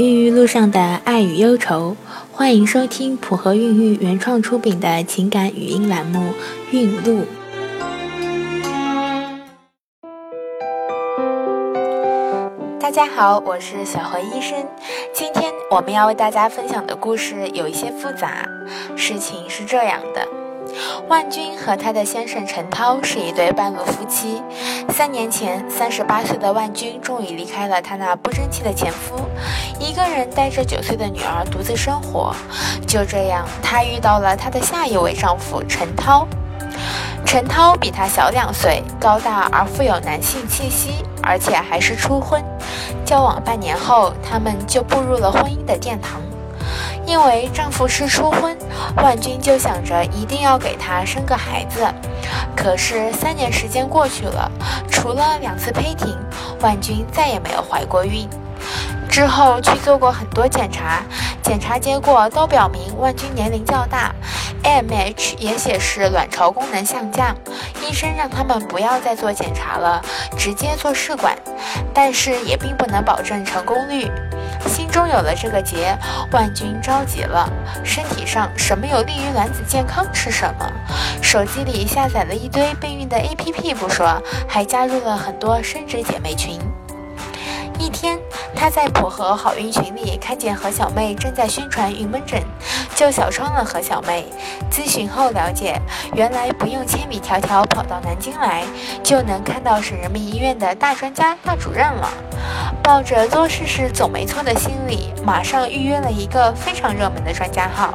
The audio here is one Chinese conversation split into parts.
孕育路上的爱与忧愁，欢迎收听普和孕育原创出品的情感语音栏目《孕路》。大家好，我是小何医生。今天我们要为大家分享的故事有一些复杂。事情是这样的。万军和他的先生陈涛是一对半路夫妻。三年前，三十八岁的万军终于离开了他那不争气的前夫，一个人带着九岁的女儿独自生活。就这样，他遇到了他的下一位丈夫陈涛。陈涛比他小两岁，高大而富有男性气息，而且还是初婚。交往半年后，他们就步入了婚姻的殿堂。因为丈夫是初婚，万军就想着一定要给他生个孩子。可是三年时间过去了，除了两次胚停，万军再也没有怀过孕。之后去做过很多检查，检查结果都表明万军年龄较大，AMH 也显示卵巢功能下降。医生让他们不要再做检查了，直接做试管，但是也并不能保证成功率。终有了这个结，万军着急了。身体上什么有利于卵子健康吃什么，手机里下载了一堆备孕的 APP 不说，还加入了很多生殖姐妹群。一天，他在普和好运群里看见何小妹正在宣传云门诊，就小窗了何小妹。咨询后了解，原来不用千里迢迢跑到南京来，就能看到省人民医院的大专家、大主任了。抱着做试试总没错的心理，马上预约了一个非常热门的专家号。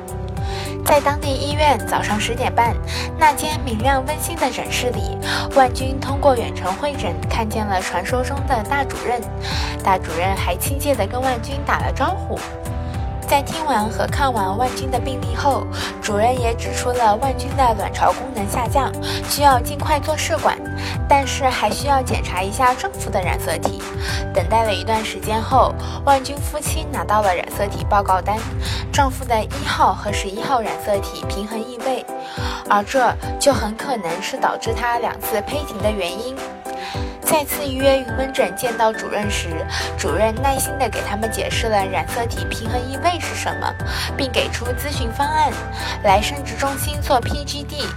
在当地医院，早上十点半，那间明亮温馨的诊室里，万军通过远程会诊看见了传说中的大主任。大主任还亲切地跟万军打了招呼。在听完和看完万军的病历后，主任也指出了万军的卵巢功能下降，需要尽快做试管，但是还需要检查一下丈夫的染色体。等待了一段时间后，万军夫妻拿到了染色体报告单，丈夫的一号和十一号染色体平衡异位，而这就很可能是导致他两次胚停的原因。再次预约云门诊见到主任时，主任耐心地给他们解释了染色体平衡异位是什么，并给出咨询方案，来生殖中心做 PGD。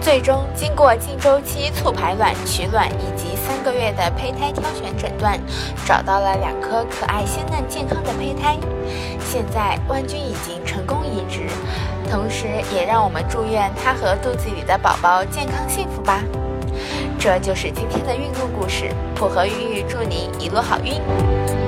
最终经过近周期促排卵、取卵以及三个月的胚胎挑选诊断，找到了两颗可爱、鲜嫩、健康的胚胎。现在万军已经成功移植，同时也让我们祝愿他和肚子里的宝宝健康幸福吧。这就是今天的孕路故事，普和孕育祝您一路好运。